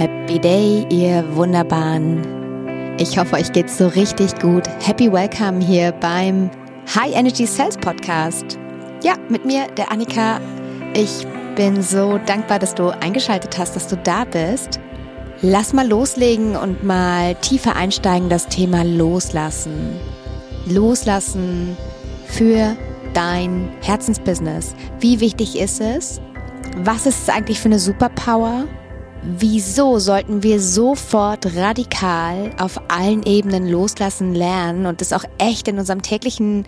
Happy Day, ihr Wunderbaren. Ich hoffe, euch geht's so richtig gut. Happy Welcome hier beim High Energy Sales Podcast. Ja, mit mir, der Annika. Ich bin so dankbar, dass du eingeschaltet hast, dass du da bist. Lass mal loslegen und mal tiefer einsteigen, das Thema Loslassen. Loslassen für dein Herzensbusiness. Wie wichtig ist es? Was ist es eigentlich für eine Superpower? Wieso sollten wir sofort radikal auf allen Ebenen loslassen lernen und das auch echt in unserem täglichen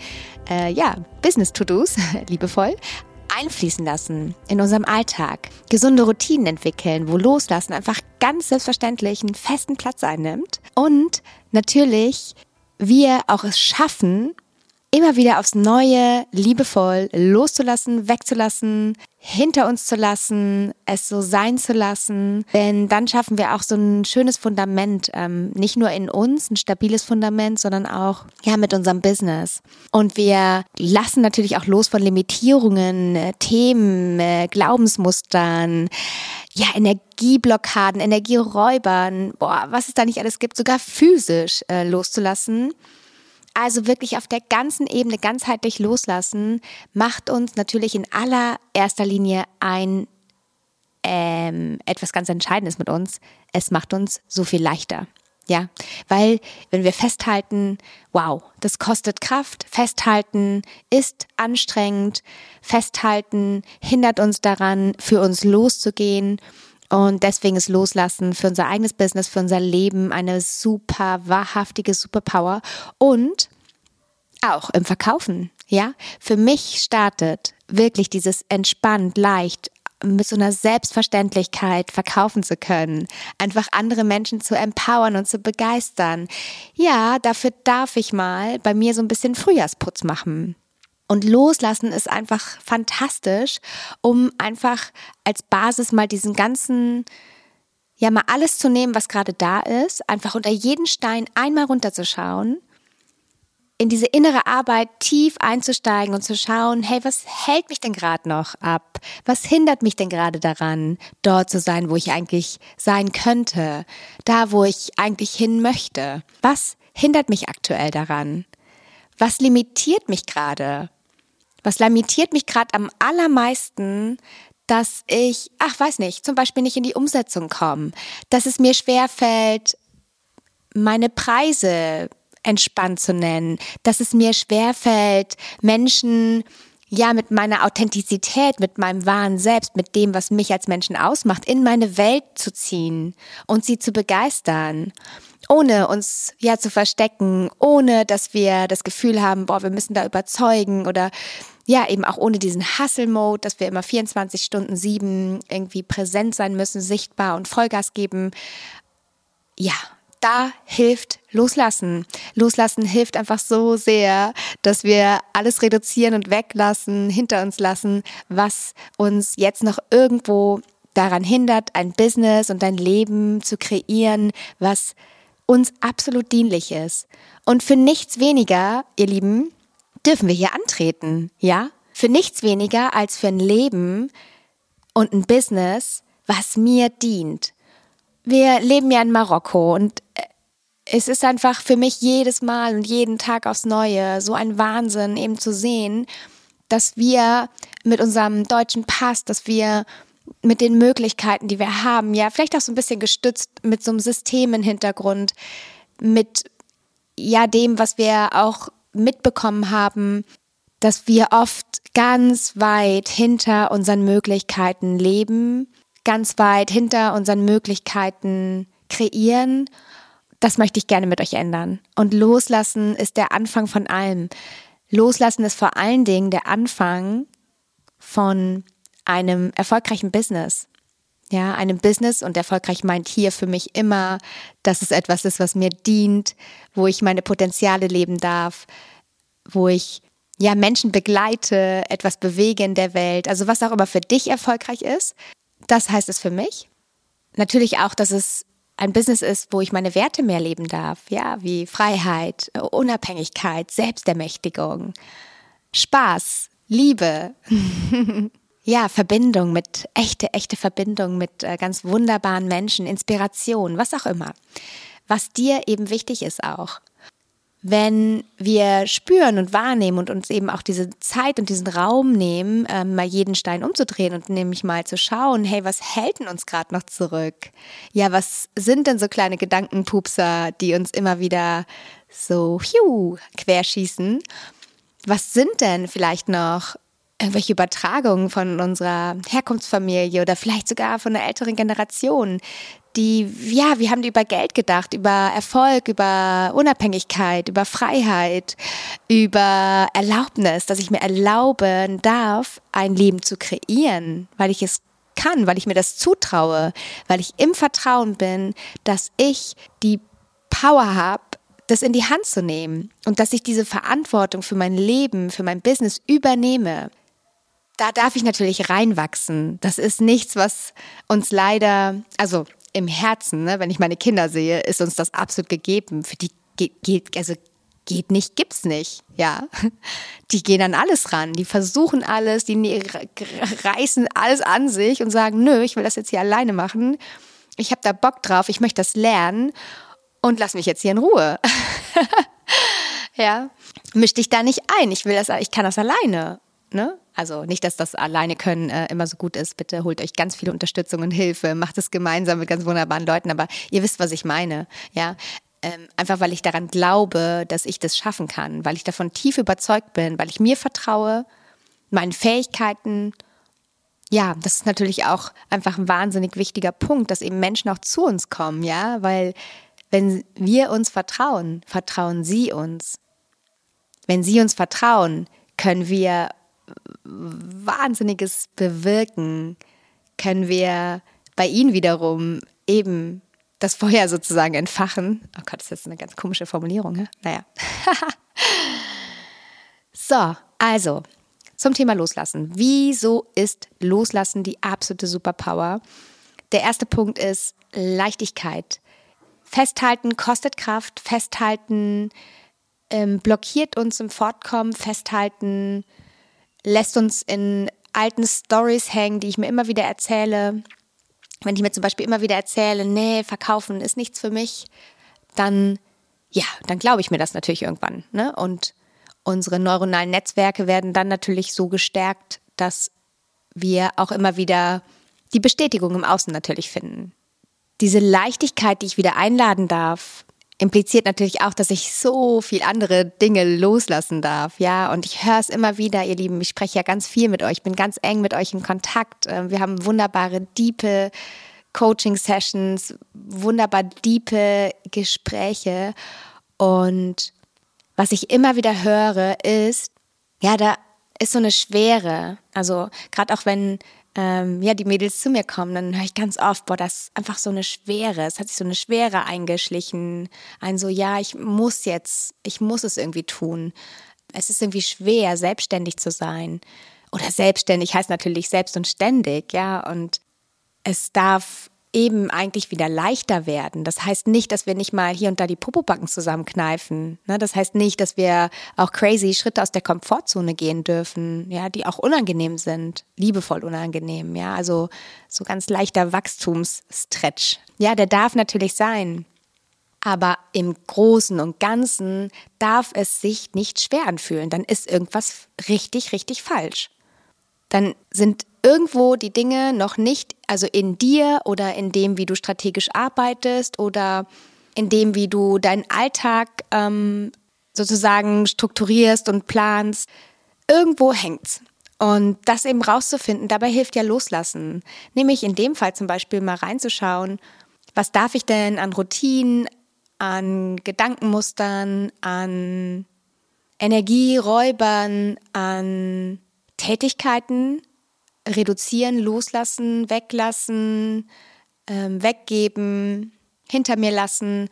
äh, ja, Business-To-Dos, liebevoll, einfließen lassen in unserem Alltag? Gesunde Routinen entwickeln, wo Loslassen einfach ganz selbstverständlich einen festen Platz einnimmt und natürlich wir auch es schaffen, immer wieder aufs Neue liebevoll loszulassen, wegzulassen, hinter uns zu lassen, es so sein zu lassen. Denn dann schaffen wir auch so ein schönes Fundament, ähm, nicht nur in uns, ein stabiles Fundament, sondern auch ja mit unserem Business. Und wir lassen natürlich auch los von Limitierungen, äh, Themen, äh, Glaubensmustern, ja, Energieblockaden, Energieräubern, boah, was es da nicht alles gibt, sogar physisch äh, loszulassen. Also wirklich auf der ganzen Ebene ganzheitlich loslassen, macht uns natürlich in allererster Linie ein ähm, etwas ganz Entscheidendes mit uns. Es macht uns so viel leichter. Ja, weil wenn wir festhalten, wow, das kostet Kraft, festhalten ist anstrengend, festhalten hindert uns daran, für uns loszugehen und deswegen ist Loslassen für unser eigenes Business, für unser Leben eine super wahrhaftige Superpower und auch im Verkaufen. Ja, für mich startet wirklich dieses entspannt, leicht, mit so einer Selbstverständlichkeit verkaufen zu können, einfach andere Menschen zu empowern und zu begeistern. Ja, dafür darf ich mal bei mir so ein bisschen Frühjahrsputz machen. Und loslassen ist einfach fantastisch, um einfach als Basis mal diesen ganzen, ja, mal alles zu nehmen, was gerade da ist, einfach unter jeden Stein einmal runterzuschauen, in diese innere Arbeit tief einzusteigen und zu schauen, hey, was hält mich denn gerade noch ab? Was hindert mich denn gerade daran, dort zu sein, wo ich eigentlich sein könnte? Da, wo ich eigentlich hin möchte? Was hindert mich aktuell daran? Was limitiert mich gerade? Was limitiert mich gerade am allermeisten, dass ich, ach weiß nicht, zum Beispiel nicht in die Umsetzung komme, dass es mir schwer fällt, meine Preise entspannt zu nennen, dass es mir schwer fällt, Menschen ja mit meiner Authentizität, mit meinem wahren Selbst, mit dem, was mich als Menschen ausmacht, in meine Welt zu ziehen und sie zu begeistern ohne uns ja zu verstecken, ohne dass wir das Gefühl haben, boah, wir müssen da überzeugen oder ja, eben auch ohne diesen Hustle-Mode, dass wir immer 24 Stunden sieben irgendwie präsent sein müssen, sichtbar und Vollgas geben. Ja, da hilft Loslassen. Loslassen hilft einfach so sehr, dass wir alles reduzieren und weglassen, hinter uns lassen, was uns jetzt noch irgendwo daran hindert, ein Business und ein Leben zu kreieren, was uns absolut dienlich ist. Und für nichts weniger, ihr Lieben, dürfen wir hier antreten, ja? Für nichts weniger als für ein Leben und ein Business, was mir dient. Wir leben ja in Marokko und äh, es ist einfach für mich jedes Mal und jeden Tag aufs Neue so ein Wahnsinn eben zu sehen, dass wir mit unserem deutschen Pass, dass wir mit den Möglichkeiten, die wir haben, ja, vielleicht auch so ein bisschen gestützt mit so einem System im Hintergrund, mit ja dem, was wir auch mitbekommen haben, dass wir oft ganz weit hinter unseren Möglichkeiten leben, ganz weit hinter unseren Möglichkeiten kreieren. Das möchte ich gerne mit euch ändern. Und loslassen ist der Anfang von allem. Loslassen ist vor allen Dingen der Anfang von einem erfolgreichen Business. Ja, einem Business und erfolgreich meint hier für mich immer, dass es etwas ist, was mir dient, wo ich meine Potenziale leben darf, wo ich ja Menschen begleite, etwas bewege in der Welt, also was auch immer für dich erfolgreich ist. Das heißt es für mich. Natürlich auch, dass es ein Business ist, wo ich meine Werte mehr leben darf, ja, wie Freiheit, Unabhängigkeit, Selbstermächtigung, Spaß, Liebe. ja, Verbindung mit, echte, echte Verbindung mit äh, ganz wunderbaren Menschen, Inspiration, was auch immer. Was dir eben wichtig ist auch. Wenn wir spüren und wahrnehmen und uns eben auch diese Zeit und diesen Raum nehmen, äh, mal jeden Stein umzudrehen und nämlich mal zu schauen, hey, was hält denn uns gerade noch zurück? Ja, was sind denn so kleine Gedankenpupser, die uns immer wieder so hiu, querschießen? Was sind denn vielleicht noch irgendwelche Übertragungen von unserer Herkunftsfamilie oder vielleicht sogar von einer älteren Generation, die, ja, wir haben über Geld gedacht, über Erfolg, über Unabhängigkeit, über Freiheit, über Erlaubnis, dass ich mir erlauben darf, ein Leben zu kreieren, weil ich es kann, weil ich mir das zutraue, weil ich im Vertrauen bin, dass ich die Power habe, das in die Hand zu nehmen und dass ich diese Verantwortung für mein Leben, für mein Business übernehme da darf ich natürlich reinwachsen. Das ist nichts, was uns leider, also im Herzen, ne, wenn ich meine Kinder sehe, ist uns das absolut gegeben. Für die geht, geht also geht nicht, gibt's nicht, ja. Die gehen an alles ran, die versuchen alles, die ne, reißen alles an sich und sagen, nö, ich will das jetzt hier alleine machen. Ich habe da Bock drauf, ich möchte das lernen und lass mich jetzt hier in Ruhe. ja, misch dich da nicht ein. Ich will das, ich kann das alleine. Ne? Also nicht, dass das alleine können äh, immer so gut ist. Bitte holt euch ganz viele Unterstützung und Hilfe, macht es gemeinsam mit ganz wunderbaren Leuten. Aber ihr wisst, was ich meine. Ja, ähm, einfach weil ich daran glaube, dass ich das schaffen kann, weil ich davon tief überzeugt bin, weil ich mir vertraue, meinen Fähigkeiten. Ja, das ist natürlich auch einfach ein wahnsinnig wichtiger Punkt, dass eben Menschen auch zu uns kommen, ja, weil wenn wir uns vertrauen, vertrauen sie uns. Wenn sie uns vertrauen, können wir Wahnsinniges bewirken, können wir bei ihnen wiederum eben das Feuer sozusagen entfachen. Oh Gott, das ist jetzt eine ganz komische Formulierung. Ne? Naja. so, also zum Thema Loslassen. Wieso ist Loslassen die absolute Superpower? Der erste Punkt ist Leichtigkeit. Festhalten kostet Kraft, festhalten ähm, blockiert uns im Fortkommen, festhalten lässt uns in alten Stories hängen, die ich mir immer wieder erzähle. Wenn ich mir zum Beispiel immer wieder erzähle, nee, verkaufen ist nichts für mich, dann, ja, dann glaube ich mir das natürlich irgendwann. Ne? Und unsere neuronalen Netzwerke werden dann natürlich so gestärkt, dass wir auch immer wieder die Bestätigung im Außen natürlich finden. Diese Leichtigkeit, die ich wieder einladen darf, impliziert natürlich auch, dass ich so viel andere Dinge loslassen darf, ja. Und ich höre es immer wieder, ihr Lieben. Ich spreche ja ganz viel mit euch, bin ganz eng mit euch in Kontakt. Ähm, wir haben wunderbare, diepe Coaching-Sessions, wunderbar diepe Gespräche. Und was ich immer wieder höre, ist, ja, da ist so eine Schwere. Also gerade auch wenn ähm, ja, die Mädels zu mir kommen, dann höre ich ganz oft, boah, das ist einfach so eine Schwere. Es hat sich so eine Schwere eingeschlichen. Ein so, ja, ich muss jetzt, ich muss es irgendwie tun. Es ist irgendwie schwer, selbstständig zu sein. Oder selbstständig heißt natürlich selbst und ständig, ja. Und es darf eben eigentlich wieder leichter werden. Das heißt nicht, dass wir nicht mal hier und da die Popobacken zusammenkneifen. Ne? Das heißt nicht, dass wir auch crazy Schritte aus der Komfortzone gehen dürfen, ja, die auch unangenehm sind, liebevoll unangenehm, ja, also so ganz leichter Wachstumsstretch. Ja, der darf natürlich sein. Aber im Großen und Ganzen darf es sich nicht schwer anfühlen. Dann ist irgendwas richtig, richtig falsch. Dann sind irgendwo die Dinge noch nicht, also in dir oder in dem, wie du strategisch arbeitest oder in dem, wie du deinen Alltag ähm, sozusagen strukturierst und planst, irgendwo hängt's. Und das eben rauszufinden, dabei hilft ja loslassen. Nämlich in dem Fall zum Beispiel mal reinzuschauen, was darf ich denn an Routinen, an Gedankenmustern, an Energieräubern, an Tätigkeiten reduzieren, loslassen, weglassen, ähm, weggeben, hinter mir lassen,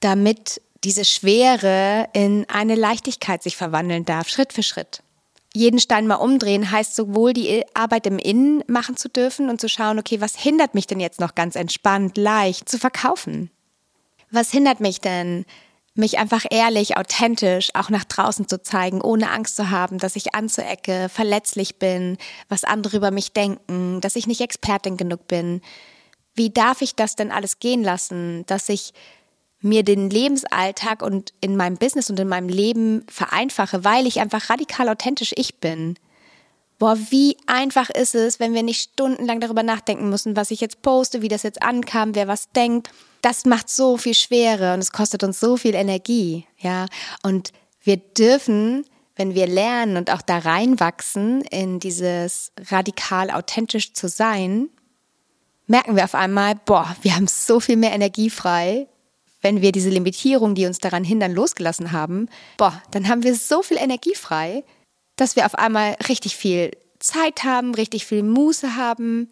damit diese Schwere in eine Leichtigkeit sich verwandeln darf, Schritt für Schritt. Jeden Stein mal umdrehen heißt sowohl die Arbeit im Innen machen zu dürfen und zu schauen, okay, was hindert mich denn jetzt noch ganz entspannt, leicht zu verkaufen? Was hindert mich denn, mich einfach ehrlich, authentisch auch nach draußen zu zeigen, ohne Angst zu haben, dass ich anzuecke, verletzlich bin, was andere über mich denken, dass ich nicht Expertin genug bin. Wie darf ich das denn alles gehen lassen, dass ich mir den Lebensalltag und in meinem Business und in meinem Leben vereinfache, weil ich einfach radikal authentisch ich bin? Boah, wie einfach ist es, wenn wir nicht stundenlang darüber nachdenken müssen, was ich jetzt poste, wie das jetzt ankam, wer was denkt. Das macht so viel Schwere und es kostet uns so viel Energie, ja. Und wir dürfen, wenn wir lernen und auch da reinwachsen in dieses radikal authentisch zu sein, merken wir auf einmal, boah, wir haben so viel mehr Energie frei, wenn wir diese Limitierung, die uns daran hindern, losgelassen haben. Boah, dann haben wir so viel Energie frei, dass wir auf einmal richtig viel Zeit haben, richtig viel Muße haben,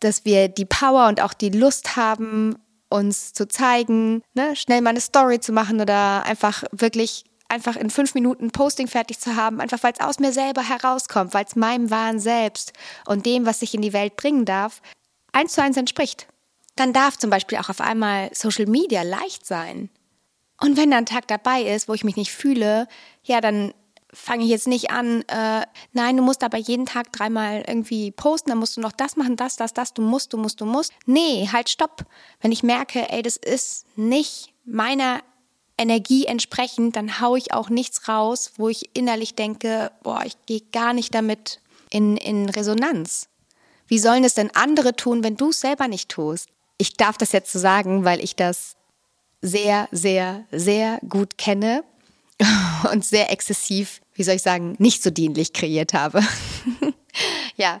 dass wir die Power und auch die Lust haben, uns zu zeigen, ne, schnell mal eine Story zu machen oder einfach wirklich einfach in fünf Minuten Posting fertig zu haben, einfach weil es aus mir selber herauskommt, weil es meinem wahren Selbst und dem, was ich in die Welt bringen darf, eins zu eins entspricht. Dann darf zum Beispiel auch auf einmal Social Media leicht sein. Und wenn da ein Tag dabei ist, wo ich mich nicht fühle, ja, dann fange ich jetzt nicht an, äh, nein, du musst aber jeden Tag dreimal irgendwie posten, dann musst du noch das machen, das, das, das, du musst, du musst, du musst. Nee, halt, stopp. Wenn ich merke, ey, das ist nicht meiner Energie entsprechend, dann haue ich auch nichts raus, wo ich innerlich denke, boah, ich gehe gar nicht damit in, in Resonanz. Wie sollen es denn andere tun, wenn du es selber nicht tust? Ich darf das jetzt so sagen, weil ich das sehr, sehr, sehr gut kenne und sehr exzessiv, wie soll ich sagen, nicht so dienlich kreiert habe. ja,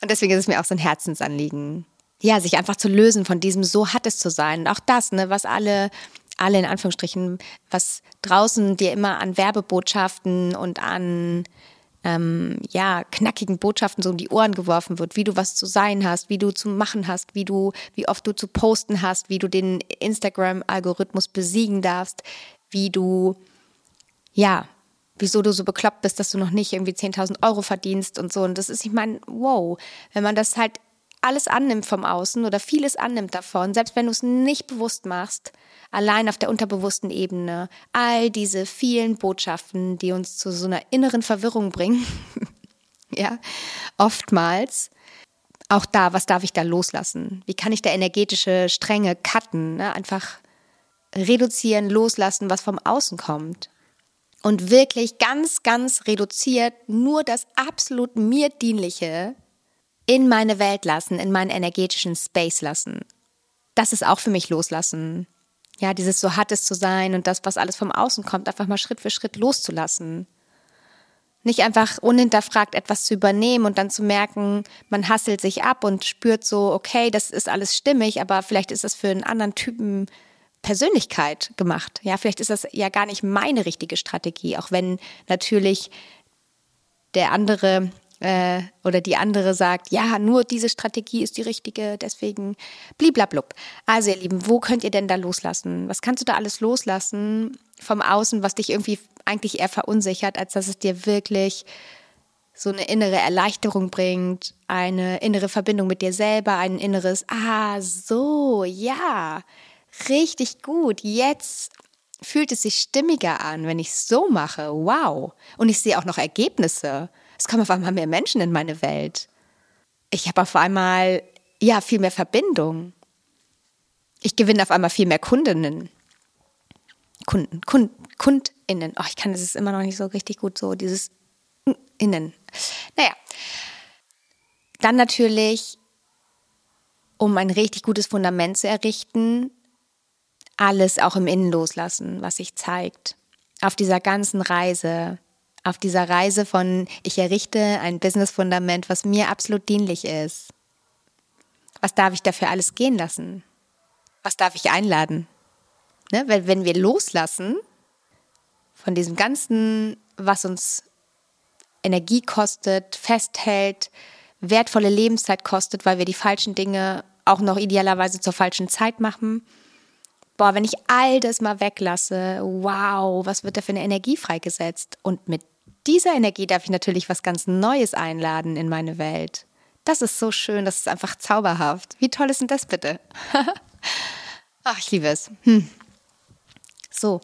und deswegen ist es mir auch so ein Herzensanliegen, ja, sich einfach zu lösen von diesem so hat es zu sein. Und auch das, ne, was alle alle in Anführungsstrichen, was draußen dir immer an Werbebotschaften und an ähm, ja, knackigen Botschaften so um die Ohren geworfen wird, wie du was zu sein hast, wie du zu machen hast, wie du, wie oft du zu posten hast, wie du den Instagram-Algorithmus besiegen darfst, wie du ja, wieso du so bekloppt bist, dass du noch nicht irgendwie 10.000 Euro verdienst und so. Und das ist, ich meine, wow, wenn man das halt alles annimmt vom Außen oder vieles annimmt davon, selbst wenn du es nicht bewusst machst, allein auf der unterbewussten Ebene, all diese vielen Botschaften, die uns zu so einer inneren Verwirrung bringen, ja, oftmals, auch da, was darf ich da loslassen? Wie kann ich da energetische Stränge cutten? Ne? Einfach reduzieren, loslassen, was vom Außen kommt und wirklich ganz, ganz reduziert nur das absolut mir dienliche in meine Welt lassen, in meinen energetischen Space lassen. Das ist auch für mich loslassen. Ja, dieses so hat es zu sein und das, was alles vom Außen kommt, einfach mal Schritt für Schritt loszulassen. Nicht einfach unhinterfragt etwas zu übernehmen und dann zu merken, man hasselt sich ab und spürt so, okay, das ist alles stimmig, aber vielleicht ist das für einen anderen Typen Persönlichkeit gemacht. Ja, vielleicht ist das ja gar nicht meine richtige Strategie, auch wenn natürlich der andere äh, oder die andere sagt, ja, nur diese Strategie ist die richtige, deswegen bliblablub. Also ihr Lieben, wo könnt ihr denn da loslassen? Was kannst du da alles loslassen vom Außen, was dich irgendwie eigentlich eher verunsichert, als dass es dir wirklich so eine innere Erleichterung bringt, eine innere Verbindung mit dir selber, ein inneres, ah, so, ja, richtig gut. Jetzt fühlt es sich stimmiger an, wenn ich es so mache. Wow. Und ich sehe auch noch Ergebnisse. Es kommen auf einmal mehr Menschen in meine Welt. Ich habe auf einmal, ja, viel mehr Verbindung. Ich gewinne auf einmal viel mehr Kundinnen. Kunden, Kund, KundInnen. Oh, ich kann das immer noch nicht so richtig gut so, dieses Innen. Naja. Dann natürlich, um ein richtig gutes Fundament zu errichten, alles auch im Innen loslassen, was sich zeigt. Auf dieser ganzen Reise, auf dieser Reise von ich errichte ein Business-Fundament, was mir absolut dienlich ist. Was darf ich dafür alles gehen lassen? Was darf ich einladen? Ne? Weil wenn wir loslassen von diesem Ganzen, was uns Energie kostet, festhält, wertvolle Lebenszeit kostet, weil wir die falschen Dinge auch noch idealerweise zur falschen Zeit machen, boah, wenn ich all das mal weglasse, wow, was wird da für eine Energie freigesetzt? Und mit dieser Energie darf ich natürlich was ganz Neues einladen in meine Welt. Das ist so schön, das ist einfach zauberhaft. Wie toll ist denn das bitte? Ach, ich liebe es. Hm. So,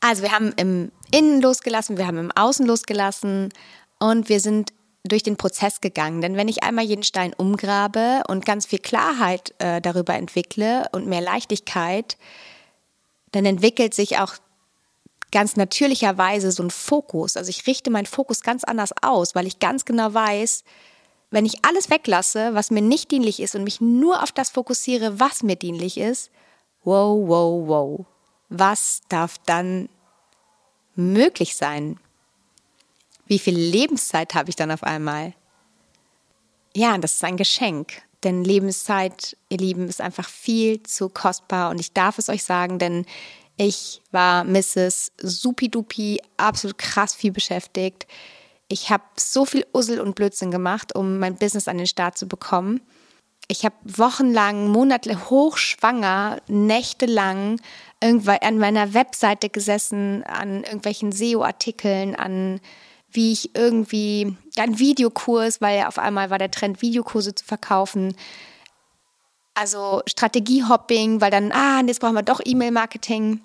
also wir haben im Innen losgelassen, wir haben im Außen losgelassen und wir sind durch den Prozess gegangen. Denn wenn ich einmal jeden Stein umgrabe und ganz viel Klarheit äh, darüber entwickle und mehr Leichtigkeit, dann entwickelt sich auch ganz natürlicherweise so ein Fokus. Also ich richte meinen Fokus ganz anders aus, weil ich ganz genau weiß, wenn ich alles weglasse, was mir nicht dienlich ist und mich nur auf das fokussiere, was mir dienlich ist, wow, wow, wow, was darf dann möglich sein? Wie viel Lebenszeit habe ich dann auf einmal? Ja, das ist ein Geschenk. Denn Lebenszeit, ihr Lieben, ist einfach viel zu kostbar. Und ich darf es euch sagen, denn ich war Mrs. Supidupi, absolut krass viel beschäftigt. Ich habe so viel Ussel und Blödsinn gemacht, um mein Business an den Start zu bekommen. Ich habe wochenlang, Monate hochschwanger, nächtelang irgendwann an meiner Webseite gesessen, an irgendwelchen SEO-Artikeln, an wie ich irgendwie ein Videokurs, weil ja auf einmal war der Trend, Videokurse zu verkaufen. Also Strategiehopping, weil dann, ah, jetzt brauchen wir doch E-Mail-Marketing.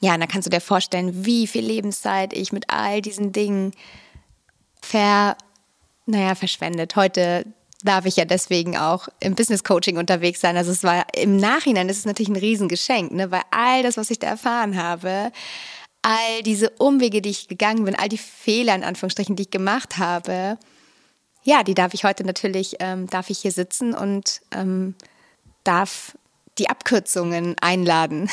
Ja, und dann kannst du dir vorstellen, wie viel Lebenszeit ich mit all diesen Dingen ver, naja, verschwendet. Heute darf ich ja deswegen auch im Business Coaching unterwegs sein. Also es war im Nachhinein, ist natürlich ein Riesengeschenk, ne? weil all das, was ich da erfahren habe, all diese Umwege, die ich gegangen bin, all die Fehler in Anführungsstrichen, die ich gemacht habe, ja, die darf ich heute natürlich, ähm, darf ich hier sitzen und ähm, darf die Abkürzungen einladen.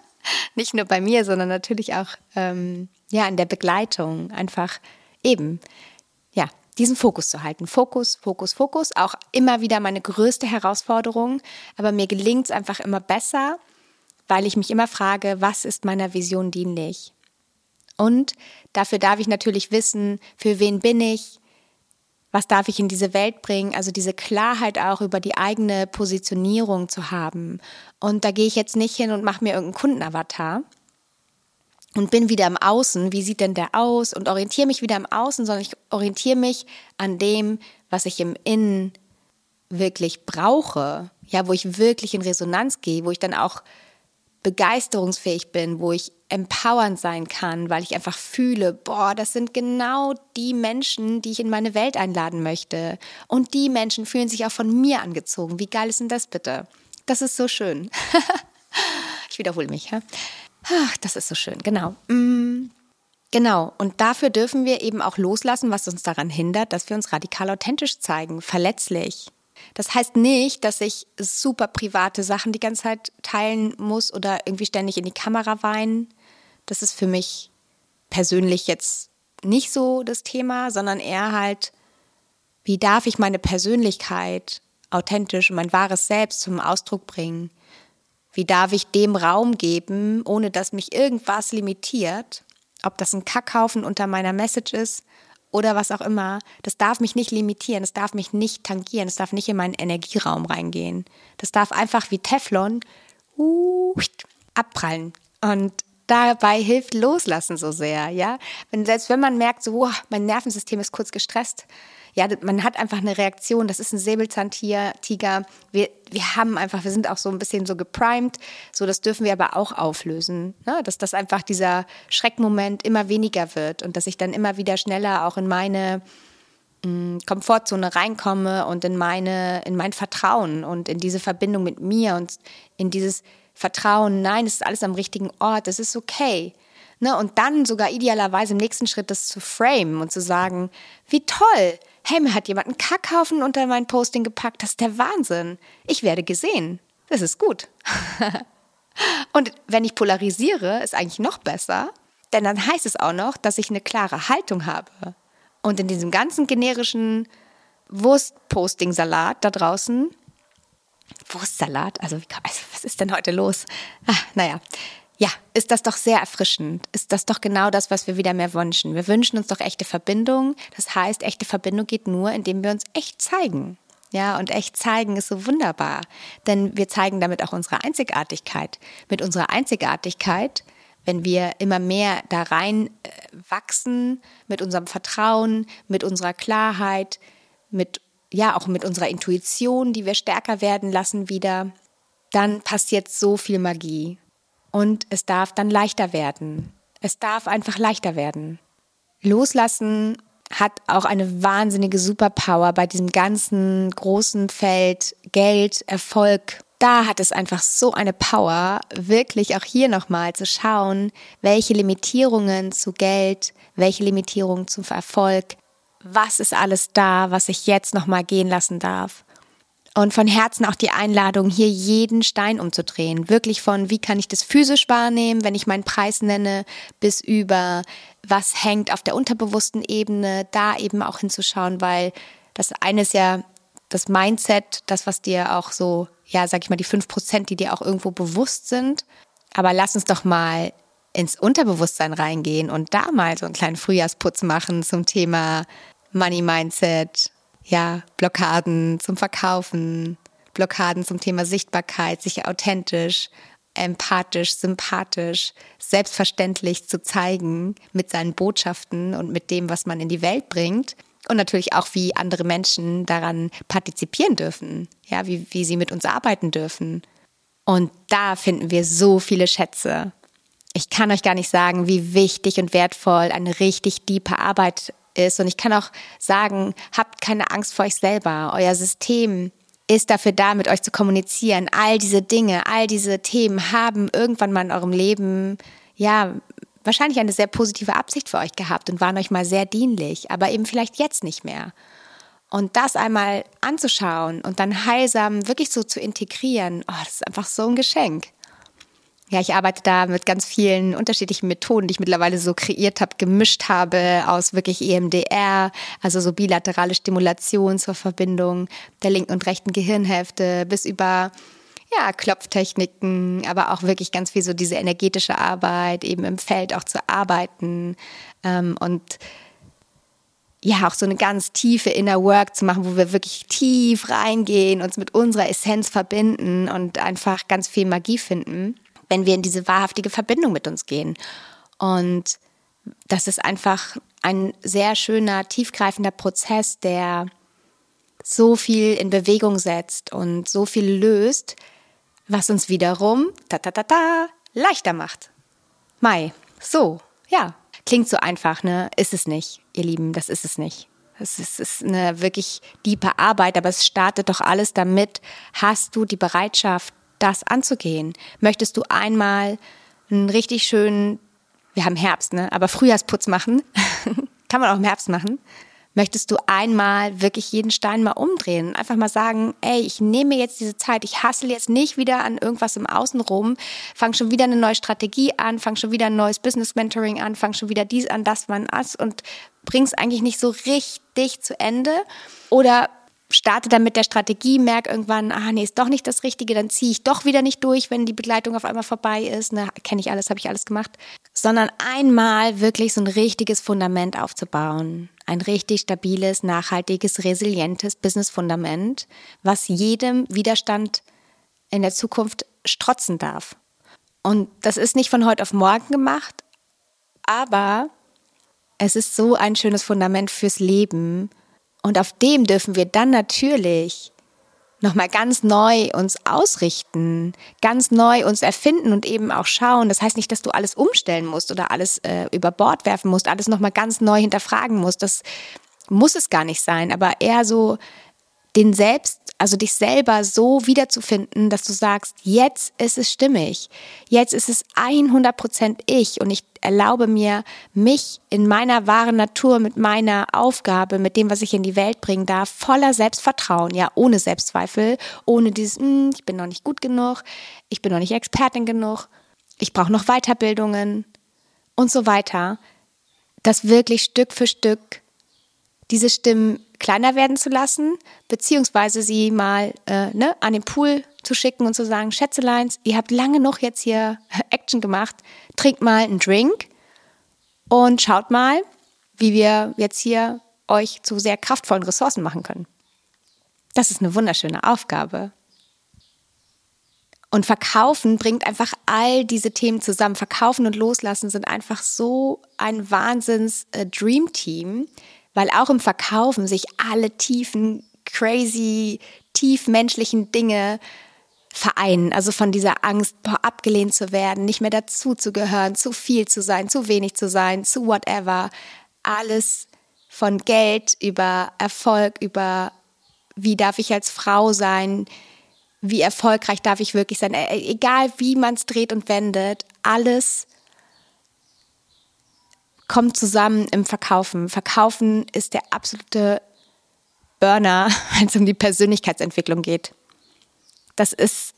Nicht nur bei mir, sondern natürlich auch ähm, ja in der Begleitung einfach eben ja diesen Fokus zu halten. Fokus, Fokus, Fokus. Auch immer wieder meine größte Herausforderung, aber mir gelingt es einfach immer besser weil ich mich immer frage, was ist meiner Vision dienlich? Und dafür darf ich natürlich wissen, für wen bin ich, was darf ich in diese Welt bringen, also diese Klarheit auch über die eigene Positionierung zu haben. Und da gehe ich jetzt nicht hin und mache mir irgendeinen Kundenavatar und bin wieder im Außen, wie sieht denn der aus? Und orientiere mich wieder im Außen, sondern ich orientiere mich an dem, was ich im Innen wirklich brauche, ja, wo ich wirklich in Resonanz gehe, wo ich dann auch begeisterungsfähig bin, wo ich empowernd sein kann, weil ich einfach fühle, boah, das sind genau die Menschen, die ich in meine Welt einladen möchte. Und die Menschen fühlen sich auch von mir angezogen. Wie geil ist denn das bitte? Das ist so schön. ich wiederhole mich. Ja? Ach, das ist so schön, genau. Mm. Genau, und dafür dürfen wir eben auch loslassen, was uns daran hindert, dass wir uns radikal authentisch zeigen, verletzlich, das heißt nicht, dass ich super private Sachen die ganze Zeit teilen muss oder irgendwie ständig in die Kamera weinen. Das ist für mich persönlich jetzt nicht so das Thema, sondern eher halt, wie darf ich meine Persönlichkeit authentisch und mein wahres Selbst zum Ausdruck bringen? Wie darf ich dem Raum geben, ohne dass mich irgendwas limitiert? Ob das ein Kackhaufen unter meiner Message ist oder was auch immer, das darf mich nicht limitieren, das darf mich nicht tangieren, das darf nicht in meinen Energieraum reingehen. Das darf einfach wie Teflon uh, abprallen. Und dabei hilft Loslassen so sehr, ja. Wenn, selbst wenn man merkt, so, oh, mein Nervensystem ist kurz gestresst, ja, man hat einfach eine Reaktion. Das ist ein Säbelzahntiger. Tiger. Wir, wir haben einfach, wir sind auch so ein bisschen so geprimed. So, das dürfen wir aber auch auflösen. Ne? Dass das einfach dieser Schreckmoment immer weniger wird und dass ich dann immer wieder schneller auch in meine mh, mm, Komfortzone reinkomme und in meine, in mein Vertrauen und in diese Verbindung mit mir und in dieses Vertrauen, nein, es ist alles am richtigen Ort, es ist okay. Ne? Und dann sogar idealerweise im nächsten Schritt das zu framen und zu sagen, wie toll, hey, mir hat jemand einen Kackhaufen unter mein Posting gepackt, das ist der Wahnsinn. Ich werde gesehen. Das ist gut. Und wenn ich polarisiere, ist eigentlich noch besser, denn dann heißt es auch noch, dass ich eine klare Haltung habe. Und in diesem ganzen generischen Wurst-Posting-Salat da draußen, Wurstsalat, also, also was ist denn heute los? Ah, naja, ja, ist das doch sehr erfrischend. Ist das doch genau das, was wir wieder mehr wünschen. Wir wünschen uns doch echte Verbindung. Das heißt, echte Verbindung geht nur, indem wir uns echt zeigen. Ja, und echt zeigen ist so wunderbar, denn wir zeigen damit auch unsere Einzigartigkeit. Mit unserer Einzigartigkeit, wenn wir immer mehr da rein äh, wachsen, mit unserem Vertrauen, mit unserer Klarheit, mit ja, auch mit unserer Intuition, die wir stärker werden lassen wieder, dann passiert so viel Magie. Und es darf dann leichter werden. Es darf einfach leichter werden. Loslassen hat auch eine wahnsinnige Superpower bei diesem ganzen großen Feld Geld, Erfolg. Da hat es einfach so eine Power, wirklich auch hier nochmal zu schauen, welche Limitierungen zu Geld, welche Limitierungen zum Erfolg, was ist alles da, was ich jetzt nochmal gehen lassen darf. Und von Herzen auch die Einladung, hier jeden Stein umzudrehen. Wirklich von, wie kann ich das physisch wahrnehmen, wenn ich meinen Preis nenne, bis über, was hängt auf der unterbewussten Ebene, da eben auch hinzuschauen, weil das eine ist ja das Mindset, das, was dir auch so, ja, sag ich mal, die fünf Prozent, die dir auch irgendwo bewusst sind. Aber lass uns doch mal ins Unterbewusstsein reingehen und da mal so einen kleinen Frühjahrsputz machen zum Thema Money Mindset, ja, Blockaden zum Verkaufen, Blockaden zum Thema Sichtbarkeit, sich authentisch, empathisch, sympathisch, selbstverständlich zu zeigen mit seinen Botschaften und mit dem, was man in die Welt bringt. Und natürlich auch, wie andere Menschen daran partizipieren dürfen, ja, wie, wie sie mit uns arbeiten dürfen. Und da finden wir so viele Schätze. Ich kann euch gar nicht sagen, wie wichtig und wertvoll eine richtig diepe Arbeit ist. Und ich kann auch sagen, habt keine Angst vor euch selber. Euer System ist dafür da, mit euch zu kommunizieren. All diese Dinge, all diese Themen haben irgendwann mal in eurem Leben, ja, wahrscheinlich eine sehr positive Absicht für euch gehabt und waren euch mal sehr dienlich, aber eben vielleicht jetzt nicht mehr. Und das einmal anzuschauen und dann heilsam wirklich so zu integrieren, oh, das ist einfach so ein Geschenk. Ja, ich arbeite da mit ganz vielen unterschiedlichen Methoden, die ich mittlerweile so kreiert habe, gemischt habe aus wirklich EMDR, also so bilaterale Stimulation zur Verbindung der linken und rechten Gehirnhälfte bis über ja, Klopftechniken, aber auch wirklich ganz viel so diese energetische Arbeit, eben im Feld auch zu arbeiten ähm, und ja, auch so eine ganz tiefe Inner Work zu machen, wo wir wirklich tief reingehen, uns mit unserer Essenz verbinden und einfach ganz viel Magie finden wenn wir in diese wahrhaftige Verbindung mit uns gehen. Und das ist einfach ein sehr schöner, tiefgreifender Prozess, der so viel in Bewegung setzt und so viel löst, was uns wiederum ta ta ta ta leichter macht. Mai, so, ja, klingt so einfach, ne? Ist es nicht, ihr Lieben, das ist es nicht. Es ist, ist eine wirklich diepe Arbeit, aber es startet doch alles damit, hast du die Bereitschaft, das anzugehen? Möchtest du einmal einen richtig schönen, wir haben Herbst, ne? aber Frühjahrsputz machen? Kann man auch im Herbst machen. Möchtest du einmal wirklich jeden Stein mal umdrehen einfach mal sagen, ey, ich nehme jetzt diese Zeit, ich hassle jetzt nicht wieder an irgendwas im Außen rum, fang schon wieder eine neue Strategie an, fang schon wieder ein neues Business Mentoring an, fang schon wieder dies an, das, man das und bring's eigentlich nicht so richtig zu Ende oder starte dann mit der Strategie, merke irgendwann, ah nee, ist doch nicht das Richtige, dann ziehe ich doch wieder nicht durch, wenn die Begleitung auf einmal vorbei ist. Ne, kenne ich alles, habe ich alles gemacht. Sondern einmal wirklich so ein richtiges Fundament aufzubauen. Ein richtig stabiles, nachhaltiges, resilientes Business-Fundament, was jedem Widerstand in der Zukunft strotzen darf. Und das ist nicht von heute auf morgen gemacht, aber es ist so ein schönes Fundament fürs Leben, und auf dem dürfen wir dann natürlich nochmal ganz neu uns ausrichten, ganz neu uns erfinden und eben auch schauen. Das heißt nicht, dass du alles umstellen musst oder alles äh, über Bord werfen musst, alles nochmal ganz neu hinterfragen musst. Das muss es gar nicht sein, aber eher so den Selbst, also dich selber so wiederzufinden, dass du sagst, jetzt ist es stimmig, jetzt ist es 100% ich. Und ich erlaube mir, mich in meiner wahren Natur, mit meiner Aufgabe, mit dem, was ich in die Welt bringen darf, voller Selbstvertrauen, ja, ohne Selbstzweifel, ohne dieses, hm, ich bin noch nicht gut genug, ich bin noch nicht Expertin genug, ich brauche noch Weiterbildungen und so weiter, das wirklich Stück für Stück diese Stimmen kleiner werden zu lassen, beziehungsweise sie mal äh, ne, an den Pool zu schicken und zu sagen, Schätzeleins, ihr habt lange noch jetzt hier Action gemacht, trinkt mal einen Drink und schaut mal, wie wir jetzt hier euch zu sehr kraftvollen Ressourcen machen können. Das ist eine wunderschöne Aufgabe. Und Verkaufen bringt einfach all diese Themen zusammen. Verkaufen und Loslassen sind einfach so ein Wahnsinns-Dream-Team, äh, weil auch im Verkaufen sich alle tiefen, crazy, tiefmenschlichen Dinge vereinen. Also von dieser Angst, boah, abgelehnt zu werden, nicht mehr dazu zu gehören, zu viel zu sein, zu wenig zu sein, zu whatever. Alles von Geld über Erfolg, über wie darf ich als Frau sein, wie erfolgreich darf ich wirklich sein, e-, egal wie man es dreht und wendet, alles kommt zusammen im Verkaufen. Verkaufen ist der absolute Burner, wenn es um die Persönlichkeitsentwicklung geht. Das ist,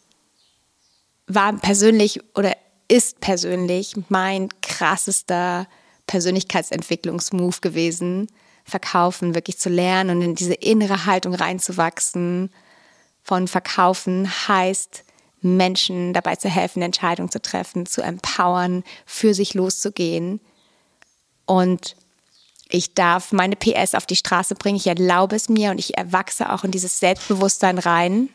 war persönlich oder ist persönlich mein krassester Persönlichkeitsentwicklungsmove gewesen. Verkaufen wirklich zu lernen und in diese innere Haltung reinzuwachsen. Von Verkaufen heißt, Menschen dabei zu helfen, Entscheidungen zu treffen, zu empowern, für sich loszugehen und ich darf meine PS auf die Straße bringen. Ich erlaube es mir und ich erwachse auch in dieses Selbstbewusstsein rein.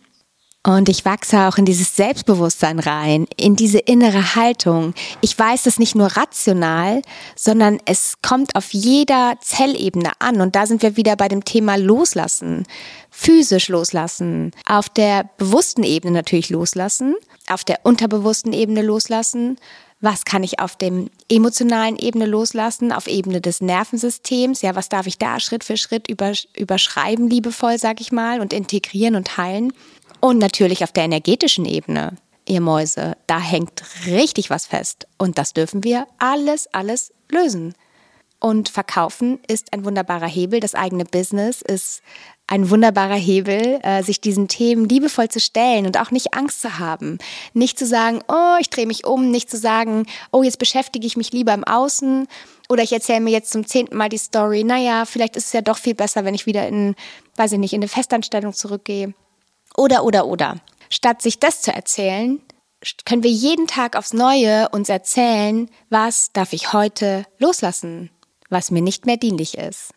Und ich wachse auch in dieses Selbstbewusstsein rein, in diese innere Haltung. Ich weiß es nicht nur rational, sondern es kommt auf jeder Zellebene an. Und da sind wir wieder bei dem Thema Loslassen. Physisch loslassen. Auf der bewussten Ebene natürlich loslassen. Auf der unterbewussten Ebene loslassen was kann ich auf dem emotionalen Ebene loslassen, auf Ebene des Nervensystems, ja, was darf ich da Schritt für Schritt überschreiben, liebevoll, sag ich mal, und integrieren und heilen. Und natürlich auf der energetischen Ebene, ihr Mäuse, da hängt richtig was fest. Und das dürfen wir alles, alles lösen. Und verkaufen ist ein wunderbarer Hebel. Das eigene Business ist ein wunderbarer Hebel, äh, sich diesen Themen liebevoll zu stellen und auch nicht Angst zu haben. Nicht zu sagen, oh, ich drehe mich um, nicht zu sagen, oh, jetzt beschäftige ich mich lieber im Außen oder ich erzähle mir jetzt zum zehnten Mal die Story, naja, vielleicht ist es ja doch viel besser, wenn ich wieder in, weiß ich nicht, in eine Festanstellung zurückgehe. Oder, oder, oder. Statt sich das zu erzählen, können wir jeden Tag aufs Neue uns erzählen, was darf ich heute loslassen, was mir nicht mehr dienlich ist.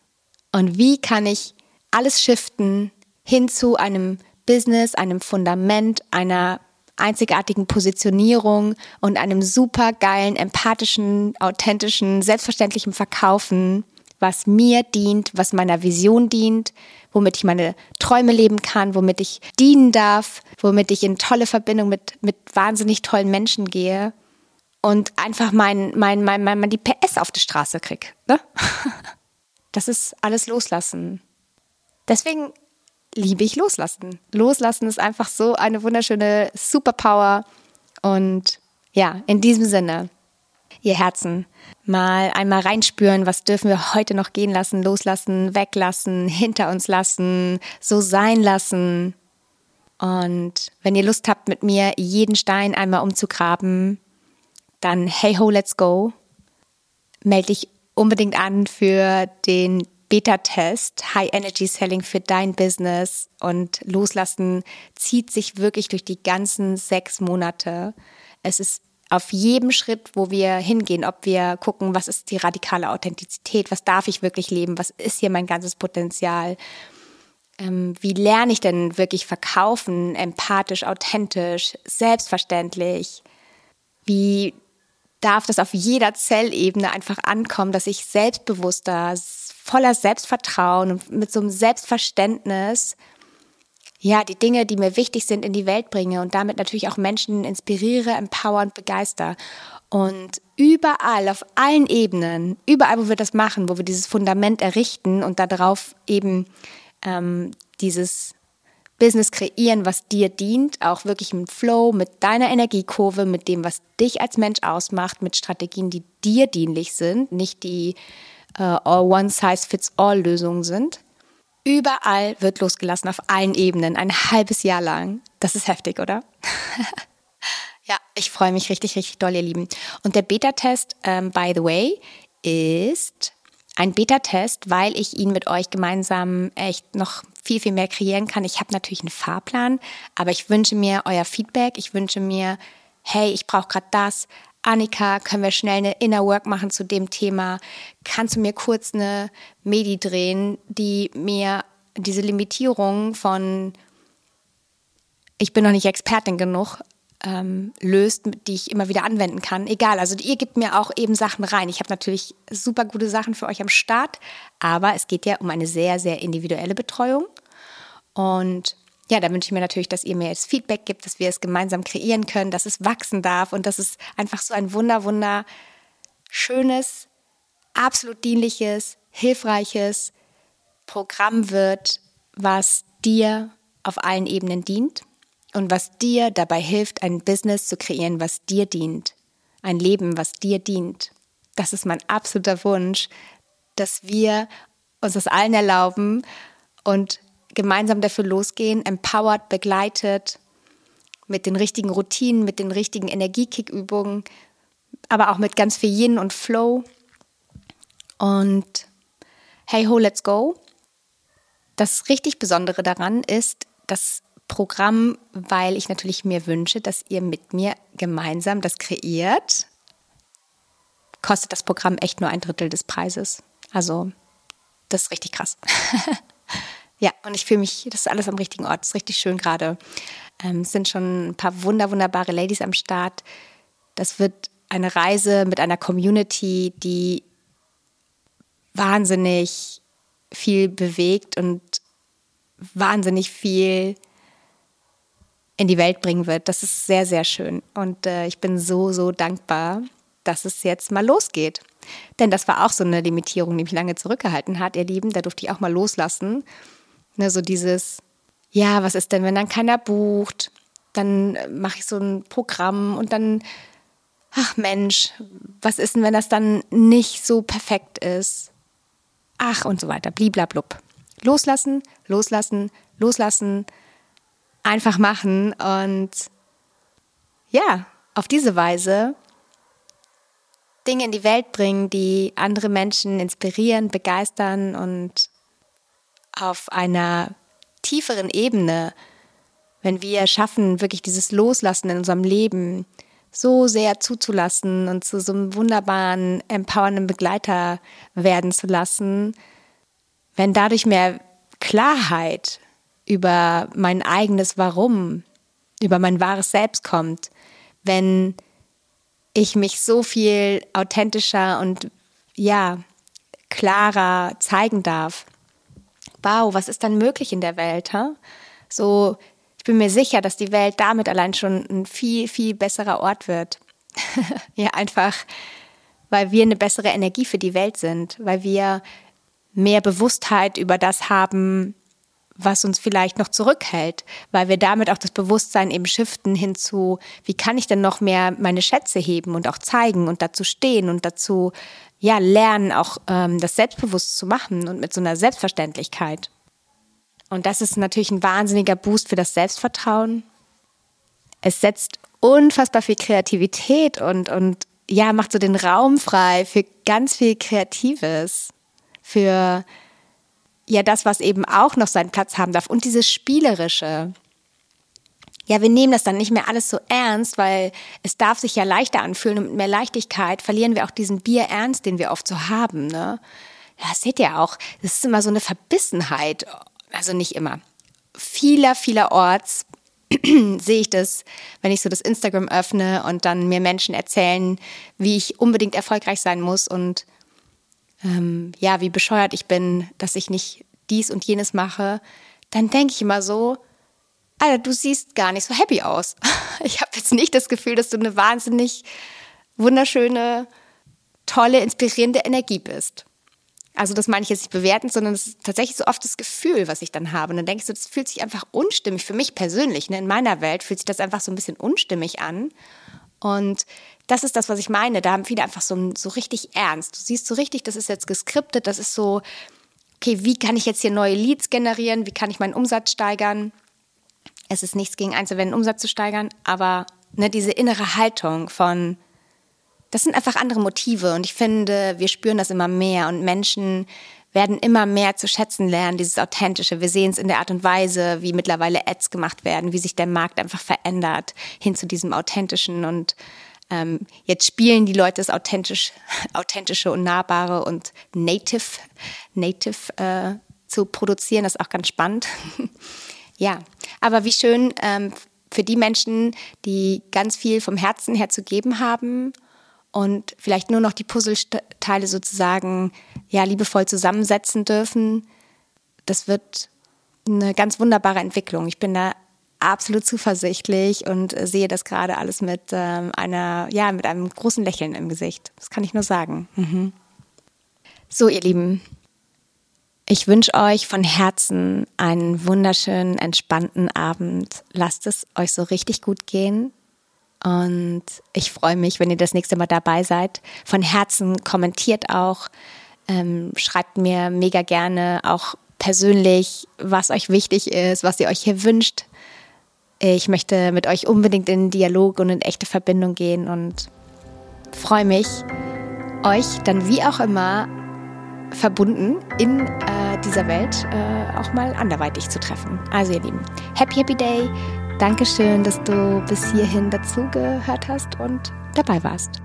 Und wie kann ich alles shiften hin zu einem Business, einem Fundament, einer einzigartigen Positionierung und einem super geilen, empathischen, authentischen, selbstverständlichen Verkaufen, was mir dient, was meiner Vision dient, womit ich meine Träume leben kann, womit ich dienen darf, womit ich in tolle Verbindung mit, mit wahnsinnig tollen Menschen gehe und einfach mein, mein, mein, mein, mein die PS auf die Straße krieg. Ne? Das ist alles loslassen. Deswegen liebe ich Loslassen. Loslassen ist einfach so eine wunderschöne Superpower. Und ja, in diesem Sinne, ihr Herzen, mal einmal reinspüren, was dürfen wir heute noch gehen lassen, loslassen, weglassen, hinter uns lassen, so sein lassen. Und wenn ihr Lust habt, mit mir jeden Stein einmal umzugraben, dann hey ho, let's go. Melde dich unbedingt an für den Beta-Test, High Energy Selling für dein Business und Loslassen zieht sich wirklich durch die ganzen sechs Monate. Es ist auf jedem Schritt, wo wir hingehen, ob wir gucken, was ist die radikale Authentizität, was darf ich wirklich leben, was ist hier mein ganzes Potenzial, ähm, wie lerne ich denn wirklich verkaufen, empathisch, authentisch, selbstverständlich, wie darf das auf jeder Zellebene einfach ankommen, dass ich selbstbewusster, voller Selbstvertrauen und mit so einem Selbstverständnis ja, die Dinge, die mir wichtig sind, in die Welt bringe und damit natürlich auch Menschen inspiriere, empower und begeister. Und überall, auf allen Ebenen, überall, wo wir das machen, wo wir dieses Fundament errichten und darauf eben ähm, dieses Business kreieren, was dir dient, auch wirklich mit Flow, mit deiner Energiekurve, mit dem, was dich als Mensch ausmacht, mit Strategien, die dir dienlich sind, nicht die äh, One-Size-Fits-All-Lösungen sind. Überall wird losgelassen auf allen Ebenen, ein halbes Jahr lang. Das ist heftig, oder? ja, ich freue mich richtig, richtig doll, ihr Lieben. Und der Beta-Test, ähm, by the way, ist ein Beta-Test, weil ich ihn mit euch gemeinsam echt noch viel, viel mehr kreieren kann. Ich habe natürlich einen Fahrplan, aber ich wünsche mir euer Feedback. Ich wünsche mir, hey, ich brauche gerade das. Annika, können wir schnell eine Inner Work machen zu dem Thema? Kannst du mir kurz eine Medi drehen, die mir diese Limitierung von ich bin noch nicht Expertin genug ähm, löst, die ich immer wieder anwenden kann. Egal, also ihr gebt mir auch eben Sachen rein. Ich habe natürlich super gute Sachen für euch am Start, aber es geht ja um eine sehr, sehr individuelle Betreuung. Und ja, da wünsche ich mir natürlich, dass ihr mir jetzt Feedback gibt, dass wir es gemeinsam kreieren können, dass es wachsen darf und dass es einfach so ein wunder, wunder schönes, absolut dienliches, hilfreiches Programm wird, was dir auf allen Ebenen dient und was dir dabei hilft, ein Business zu kreieren, was dir dient, ein Leben, was dir dient. Das ist mein absoluter Wunsch, dass wir uns das allen erlauben und gemeinsam dafür losgehen, empowered, begleitet, mit den richtigen Routinen, mit den richtigen Energiekickübungen, aber auch mit ganz viel Yin und Flow. Und hey ho, let's go. Das richtig Besondere daran ist das Programm, weil ich natürlich mir wünsche, dass ihr mit mir gemeinsam das kreiert. Kostet das Programm echt nur ein Drittel des Preises. Also, das ist richtig krass. Ja, und ich fühle mich, das ist alles am richtigen Ort. Das ist richtig schön gerade. Ähm, es sind schon ein paar wunder, wunderbare Ladies am Start. Das wird eine Reise mit einer Community, die wahnsinnig viel bewegt und wahnsinnig viel in die Welt bringen wird. Das ist sehr, sehr schön. Und äh, ich bin so, so dankbar, dass es jetzt mal losgeht. Denn das war auch so eine Limitierung, die mich lange zurückgehalten hat, ihr Lieben. Da durfte ich auch mal loslassen Ne, so dieses, ja, was ist denn, wenn dann keiner bucht? Dann äh, mache ich so ein Programm und dann, ach Mensch, was ist denn, wenn das dann nicht so perfekt ist? Ach und so weiter, bliblablub. Loslassen, loslassen, loslassen, einfach machen und ja, auf diese Weise Dinge in die Welt bringen, die andere Menschen inspirieren, begeistern und auf einer tieferen Ebene, wenn wir schaffen, wirklich dieses Loslassen in unserem Leben so sehr zuzulassen und zu so einem wunderbaren, empowernden Begleiter werden zu lassen, wenn dadurch mehr Klarheit über mein eigenes Warum, über mein wahres Selbst kommt, wenn ich mich so viel authentischer und ja, klarer zeigen darf, wow, was ist dann möglich in der Welt? Ha? So, ich bin mir sicher, dass die Welt damit allein schon ein viel, viel besserer Ort wird. ja, einfach, weil wir eine bessere Energie für die Welt sind, weil wir mehr Bewusstheit über das haben, was uns vielleicht noch zurückhält, weil wir damit auch das Bewusstsein eben shiften hinzu, wie kann ich denn noch mehr meine Schätze heben und auch zeigen und dazu stehen und dazu ja, lernen, auch ähm, das selbstbewusst zu machen und mit so einer Selbstverständlichkeit. Und das ist natürlich ein wahnsinniger Boost für das Selbstvertrauen. Es setzt unfassbar viel Kreativität und, und ja, macht so den Raum frei für ganz viel Kreatives, für ja das, was eben auch noch seinen Platz haben darf und dieses Spielerische ja, wir nehmen das dann nicht mehr alles so ernst, weil es darf sich ja leichter anfühlen und mit mehr Leichtigkeit verlieren wir auch diesen Bierernst, den wir oft so haben. Ne? Das seht ihr auch. Das ist immer so eine Verbissenheit. Also nicht immer. Vieler, vielerorts sehe ich das, wenn ich so das Instagram öffne und dann mir Menschen erzählen, wie ich unbedingt erfolgreich sein muss und ähm, ja, wie bescheuert ich bin, dass ich nicht dies und jenes mache, dann denke ich immer so, Alter, du siehst gar nicht so happy aus. Ich habe jetzt nicht das Gefühl, dass du eine wahnsinnig wunderschöne, tolle, inspirierende Energie bist. Also das meine ich jetzt nicht bewertend, sondern es ist tatsächlich so oft das Gefühl, was ich dann habe. Und dann denke ich so, das fühlt sich einfach unstimmig für mich persönlich. Ne? In meiner Welt fühlt sich das einfach so ein bisschen unstimmig an. Und das ist das, was ich meine. Da haben viele einfach so, so richtig ernst. Du siehst so richtig, das ist jetzt geskriptet, das ist so, okay, wie kann ich jetzt hier neue Leads generieren? Wie kann ich meinen Umsatz steigern? Es ist nichts gegen einzuwenden, Umsatz zu steigern, aber ne, diese innere Haltung von, das sind einfach andere Motive und ich finde, wir spüren das immer mehr und Menschen werden immer mehr zu schätzen lernen, dieses Authentische. Wir sehen es in der Art und Weise, wie mittlerweile Ads gemacht werden, wie sich der Markt einfach verändert hin zu diesem Authentischen und ähm, jetzt spielen die Leute das authentisch, authentische und nahbare und native, native äh, zu produzieren. Das ist auch ganz spannend. Ja, aber wie schön ähm, für die Menschen, die ganz viel vom Herzen her zu geben haben und vielleicht nur noch die Puzzleteile sozusagen ja liebevoll zusammensetzen dürfen. Das wird eine ganz wunderbare Entwicklung. Ich bin da absolut zuversichtlich und sehe das gerade alles mit ähm, einer, ja, mit einem großen Lächeln im Gesicht. Das kann ich nur sagen. Mhm. So, ihr Lieben, ich wünsche euch von Herzen einen wunderschönen, entspannten Abend. Lasst es euch so richtig gut gehen. Und ich freue mich, wenn ihr das nächste Mal dabei seid. Von Herzen kommentiert auch, ähm, schreibt mir mega gerne auch persönlich, was euch wichtig ist, was ihr euch hier wünscht. Ich möchte mit euch unbedingt in Dialog und in echte Verbindung gehen und freue mich, euch dann wie auch immer verbunden in äh, dieser Welt äh, auch mal anderweitig zu treffen. Also ihr Lieben, happy, happy day. Dankeschön, dass du bis hierhin dazugehört hast und dabei warst.